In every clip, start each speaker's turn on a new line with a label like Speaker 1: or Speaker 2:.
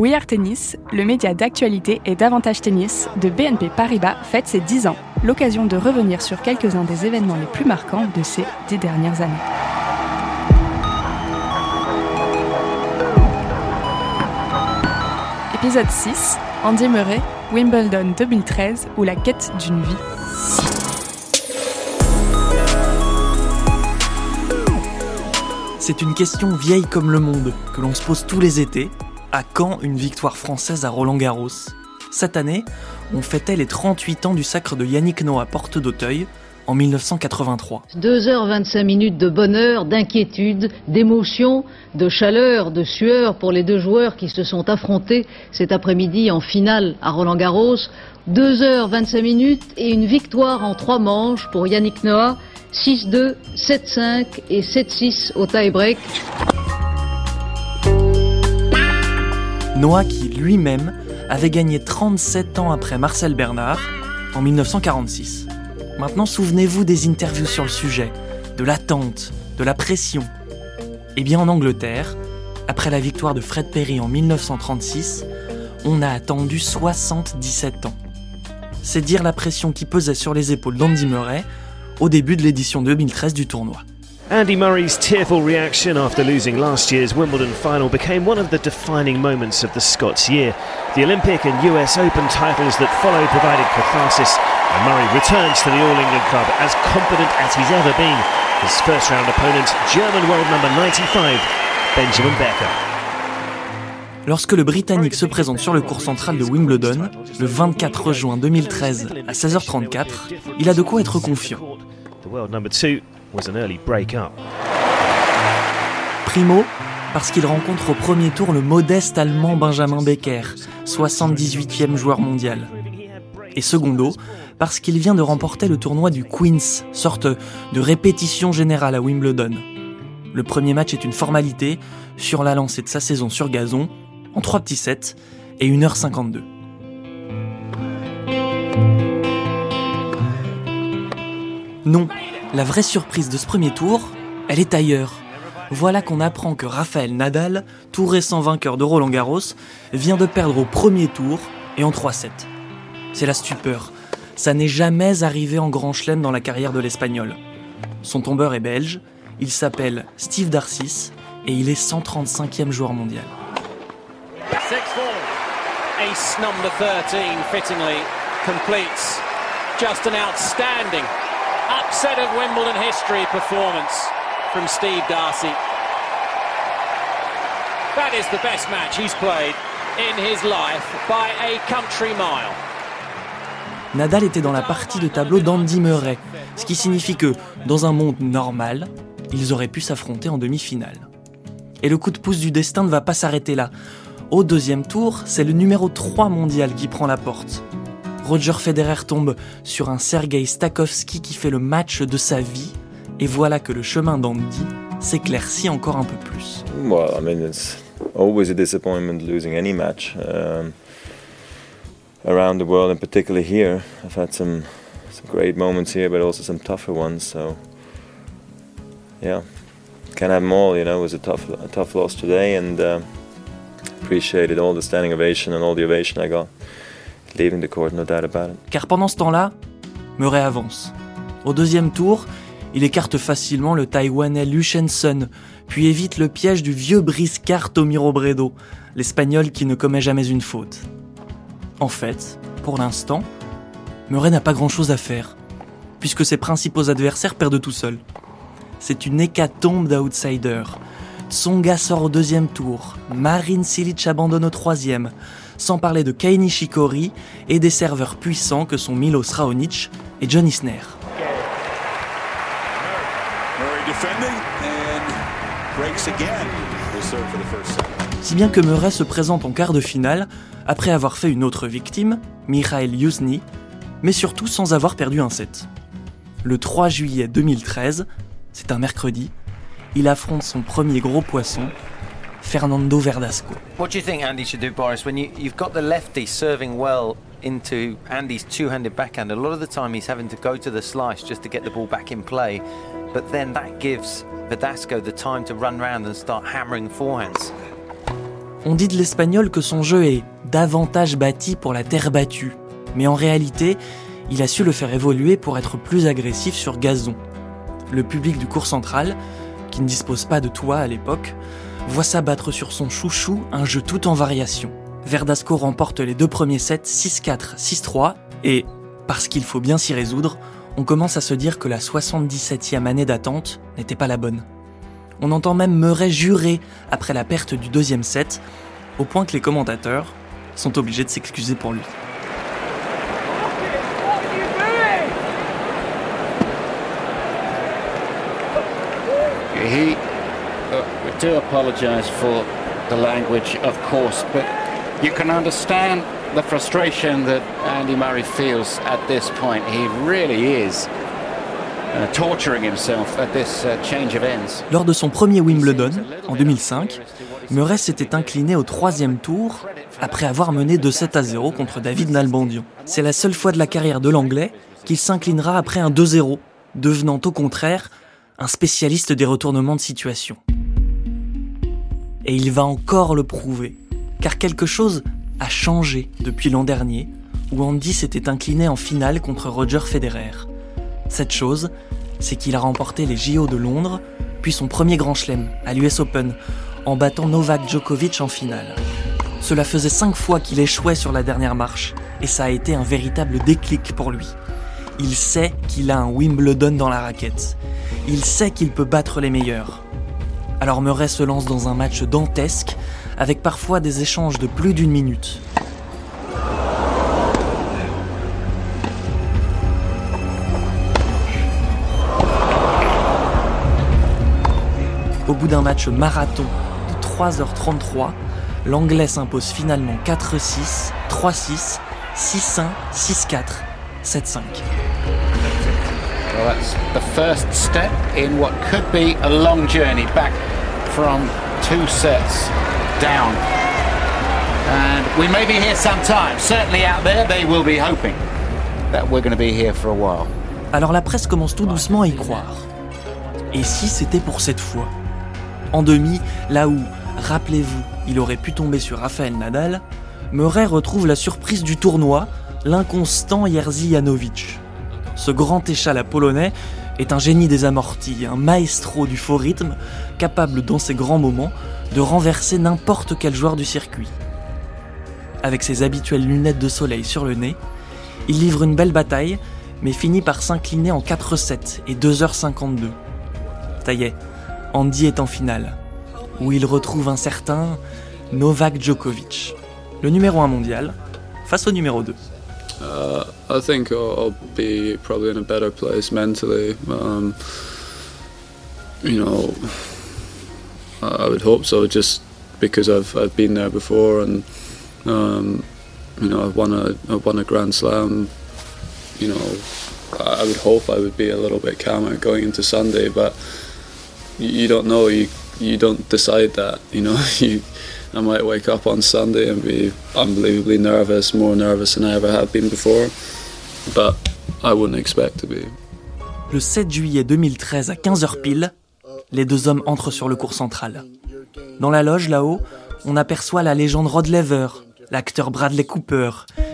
Speaker 1: We Are Tennis, le média d'actualité et d'avantage tennis de BNP Paribas fête ses 10 ans, l'occasion de revenir sur quelques-uns des événements les plus marquants de ces 10 dernières années. Épisode 6, Andy Murray, Wimbledon 2013 ou la quête d'une vie.
Speaker 2: C'est une question vieille comme le monde que l'on se pose tous les étés à quand une victoire française à Roland Garros Cette année, on fêtait les 38 ans du sacre de Yannick Noah Porte d'Auteuil en 1983.
Speaker 3: 2h25 minutes de bonheur, d'inquiétude, d'émotion, de chaleur, de sueur pour les deux joueurs qui se sont affrontés cet après-midi en finale à Roland Garros. 2h25 minutes et une victoire en trois manches pour Yannick Noah, 6-2, 7-5 et 7-6 au tie-break.
Speaker 2: Noah qui lui-même avait gagné 37 ans après Marcel Bernard en 1946. Maintenant, souvenez-vous des interviews sur le sujet, de l'attente, de la pression. Eh bien, en Angleterre, après la victoire de Fred Perry en 1936, on a attendu 77 ans. C'est dire la pression qui pesait sur les épaules d'Andy Murray au début de l'édition 2013 du tournoi.
Speaker 4: Andy Murray's tearful reaction after losing last year's Wimbledon final became one of the defining moments of the Scots year. The Olympic and US Open titles that followed provided catharsis, and Murray returns to the All England club as confident as he's ever been. His first round opponent, German world number 95, Benjamin Becker.
Speaker 2: Lorsque le Britannique se présente sur le cours central de Wimbledon, le 24 juin 2013 à 16h34, il a de quoi être confiant. Primo, parce qu'il rencontre au premier tour le modeste allemand Benjamin Becker, 78e joueur mondial. Et secondo, parce qu'il vient de remporter le tournoi du Queen's, sorte de répétition générale à Wimbledon. Le premier match est une formalité, sur la lancée de sa saison sur gazon, en 3 petits sets et 1h52. Non, la vraie surprise de ce premier tour, elle est ailleurs. Voilà qu'on apprend que Raphaël Nadal, tout récent vainqueur de Roland Garros, vient de perdre au premier tour et en 3-7. C'est la stupeur. Ça n'est jamais arrivé en grand chelem dans la carrière de l'Espagnol. Son tombeur est belge, il s'appelle Steve Darcis et il est 135e joueur mondial.
Speaker 5: Ace number 13 fittingly completes just an outstanding upset of Wimbledon history performance from Steve Darcy. That is the best match he's played in his life by a country mile.
Speaker 2: Nadal était dans la partie de tableau d'Andy Murray, ce qui signifie que, dans un monde normal, ils auraient pu s'affronter en demi-finale. Et le coup de pouce du destin ne va pas s'arrêter là. Au deuxième tour, c'est le numéro 3 mondial qui prend la porte. Roger Federer tombe sur un Sergei Stakhovski qui fait le match de sa vie, et voilà que le chemin d'Andy s'éclaircit encore un peu plus.
Speaker 6: Well, I mean, it's always a disappointment losing any match um, around the world, and particularly here. I've had some some great moments here, but also some tougher ones. So, yeah, can't have them all. You know, it was a tough a tough loss today, and uh, appreciated all the standing ovation and all the ovation I got.
Speaker 2: Car pendant ce temps-là, Murray avance. Au deuxième tour, il écarte facilement le Taïwanais Lu Shensun, puis évite le piège du vieux briscard Tomiro Bredo, l'Espagnol qui ne commet jamais une faute. En fait, pour l'instant, Murray n'a pas grand-chose à faire, puisque ses principaux adversaires perdent tout seuls. C'est une hécatombe d'outsiders. Tsonga sort au deuxième tour, Marin Cilic abandonne au troisième, sans parler de Kei Nishikori et des serveurs puissants que sont Milos Raonic et John Isner. Si bien que Murray se présente en quart de finale après avoir fait une autre victime, Mikhail Yuzny, mais surtout sans avoir perdu un set. Le 3 juillet 2013, c'est un mercredi, il affronte son premier gros poisson, Fernando Verdasco.
Speaker 7: What do you think Andy should do, Boris, when you, you've got the lefty serving well into Andy's two-handed backhand? A lot of the time he's having to go to the slice just to get the ball back in play, but then that gives Verdasco the time to run round and start hammering forehands.
Speaker 2: On dit de l'Espagnol que son jeu est davantage bâti pour la terre battue, mais en réalité, il a su le faire évoluer pour être plus agressif sur gazon. Le public du cours central, ne dispose pas de toit à l'époque, voit s'abattre sur son chouchou un jeu tout en variation. Verdasco remporte les deux premiers sets 6-4, 6-3, et, parce qu'il faut bien s'y résoudre, on commence à se dire que la 77e année d'attente n'était pas la bonne. On entend même Murray jurer après la perte du deuxième set, au point que les commentateurs sont obligés de s'excuser pour lui.
Speaker 8: He, uh, we do apologise for the language, of course, but you can understand the frustration that Andy Murray feels at this point. He really is uh, torturing himself at this uh, change of ends.
Speaker 2: Lors de son premier Wimbledon, en 2005, Murray s'était incliné au troisième tour après avoir mené 2-7 à 0 contre David Nalbandian. C'est la seule fois de la carrière de l'Anglais qu'il s'inclinera après un 2-0, devenant au contraire un spécialiste des retournements de situation. Et il va encore le prouver, car quelque chose a changé depuis l'an dernier, où Andy s'était incliné en finale contre Roger Federer. Cette chose, c'est qu'il a remporté les JO de Londres, puis son premier grand chelem à l'US Open, en battant Novak Djokovic en finale. Cela faisait cinq fois qu'il échouait sur la dernière marche, et ça a été un véritable déclic pour lui. Il sait qu'il a un Wimbledon dans la raquette. Il sait qu'il peut battre les meilleurs. Alors Murray se lance dans un match dantesque, avec parfois des échanges de plus d'une minute. Au bout d'un match marathon de 3h33, l'Anglais s'impose finalement 4-6, 3-6, 6-1, 6-4, 7-5.
Speaker 8: Well, that's the first step in what could be a long journey back from two sets down. And we may be here sometime. Certainly out there, they will be hoping that we're going to be here for a while.
Speaker 2: Alors la presse commence tout doucement à y croire. Et si c'était pour cette fois? En demi, là où, rappelez-vous, il aurait pu tomber sur Rafael Nadal, Murray retrouve la surprise du tournoi, l'inconstant Jerzy Janowicz. Ce grand échalas polonais est un génie des amortis, un maestro du faux rythme, capable dans ses grands moments de renverser n'importe quel joueur du circuit. Avec ses habituelles lunettes de soleil sur le nez, il livre une belle bataille, mais finit par s'incliner en 4-7 et 2h52. Ça y Andy est en finale, où il retrouve un certain Novak Djokovic, le numéro 1 mondial, face au numéro 2.
Speaker 9: Uh, I think I'll, I'll be probably in a better place mentally. Um, you know, I would hope so, just because I've I've been there before, and um, you know I've won a I've won a Grand Slam. You know, I would hope I would be a little bit calmer going into Sunday, but you, you don't know. You you don't decide that. You know, you I might wake up on Sunday and be unbelievably nervous, more nervous than I ever have been before, but I wouldn't expect to be.
Speaker 2: Le 7 juillet 2013 à 15h pile, les deux hommes entrent sur le cours central. Dans la loge là-haut, on aperçoit la légende Rod Laver, l'acteur Bradley Cooper,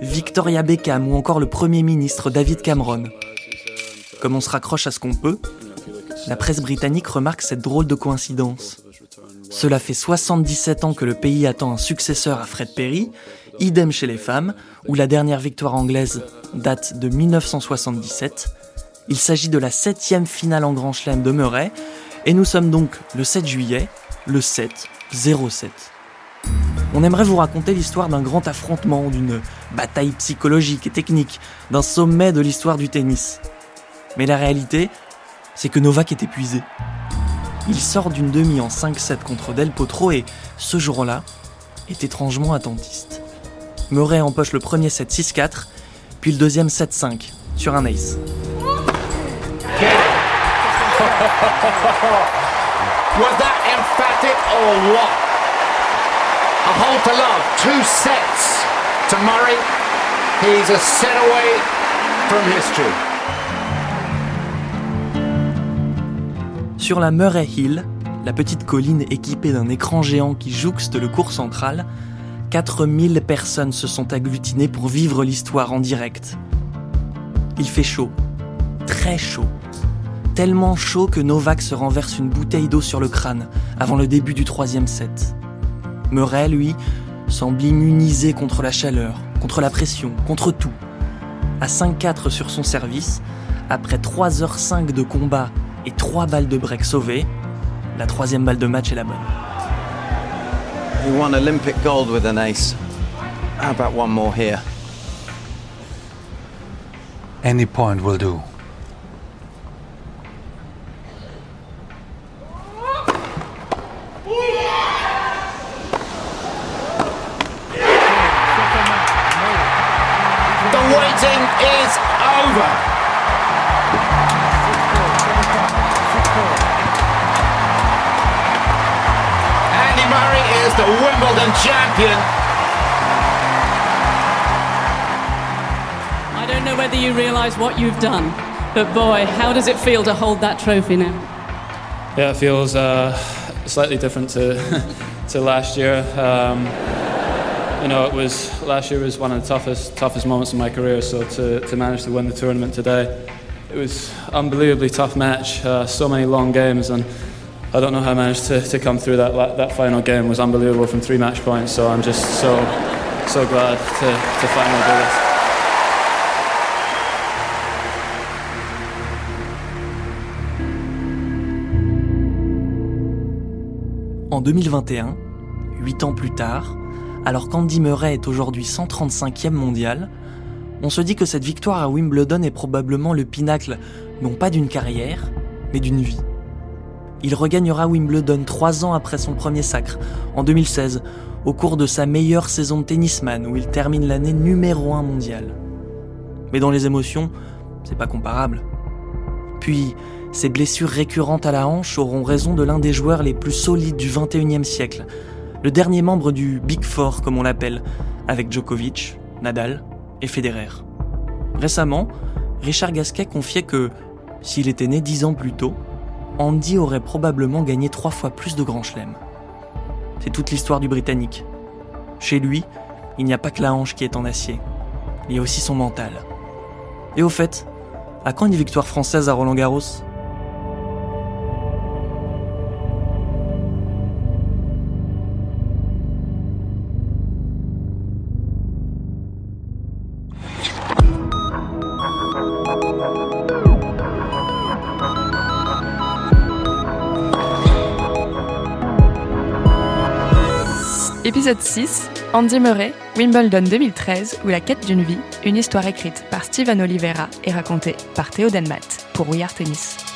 Speaker 2: Victoria Beckham ou encore le Premier ministre David Cameron. Comme on se raccroche à ce qu'on peut, la presse britannique remarque cette drôle de coïncidence. Cela fait 77 ans que le pays attend un successeur à Fred Perry, idem chez les femmes, où la dernière victoire anglaise date de 1977. Il s'agit de la septième finale en Grand Chelem de Murray, et nous sommes donc le 7 juillet, le 7 07. On aimerait vous raconter l'histoire d'un grand affrontement, d'une bataille psychologique et technique, d'un sommet de l'histoire du tennis. Mais la réalité, c'est que Novak est épuisé. Il sort d'une demi en 5-7 contre Del Potro et, ce jour-là, est étrangement attentiste. Murray empoche le premier set 6-4, puis le deuxième 7-5, sur un ace.
Speaker 8: Was that emphatic or what? A hole to love, two sets to Murray. He's a set away from history.
Speaker 2: Sur la Murray Hill, la petite colline équipée d'un écran géant qui jouxte le cours central, 4000 personnes se sont agglutinées pour vivre l'histoire en direct. Il fait chaud, très chaud. Tellement chaud que Novak se renverse une bouteille d'eau sur le crâne avant le début du troisième set. Murray, lui, semble immunisé contre la chaleur, contre la pression, contre tout. À 5-4 sur son service, après 3h05 de combat et 3 balles de break sauvées, la troisième balle de match est la bonne.
Speaker 7: He won Olympic gold with an ace. How about one more here?
Speaker 8: Any point will do.
Speaker 10: The Wimbledon champion.
Speaker 11: I don't know whether you realise what you've done, but boy, how does it feel to hold that trophy now?
Speaker 12: Yeah, it feels uh, slightly different to to last year. Um, you know, it was last year was one of the toughest toughest moments in my career. So to, to manage to win the tournament today, it was unbelievably tough match. Uh, so many long games, and I don't know how I managed to, to come through that that final game. was unbelievable from three match points. So I'm just so so glad to, to finally do this.
Speaker 2: En 2021, 8 ans plus tard, alors qu'Andy Murray est aujourd'hui 135e mondial, on se dit que cette victoire à Wimbledon est probablement le pinacle, non pas d'une carrière, mais d'une vie. Il regagnera Wimbledon trois ans après son premier sacre, en 2016, au cours de sa meilleure saison de tennisman où il termine l'année numéro 1 mondial. Mais dans les émotions, c'est pas comparable. Puis, ces blessures récurrentes à la hanche auront raison de l'un des joueurs les plus solides du 21e siècle, le dernier membre du Big Four comme on l'appelle, avec Djokovic, Nadal et Federer. Récemment, Richard Gasquet confiait que, s'il était né dix ans plus tôt, Andy aurait probablement gagné trois fois plus de grands chelems. C'est toute l'histoire du Britannique. Chez lui, il n'y a pas que la hanche qui est en acier, il y a aussi son mental. Et au fait, à quand une victoire française à Roland Garros
Speaker 1: Épisode 6, Andy Murray, Wimbledon 2013 ou La quête d'une vie, une histoire écrite par Steven Oliveira et racontée par Théo Denmat pour We Tennis.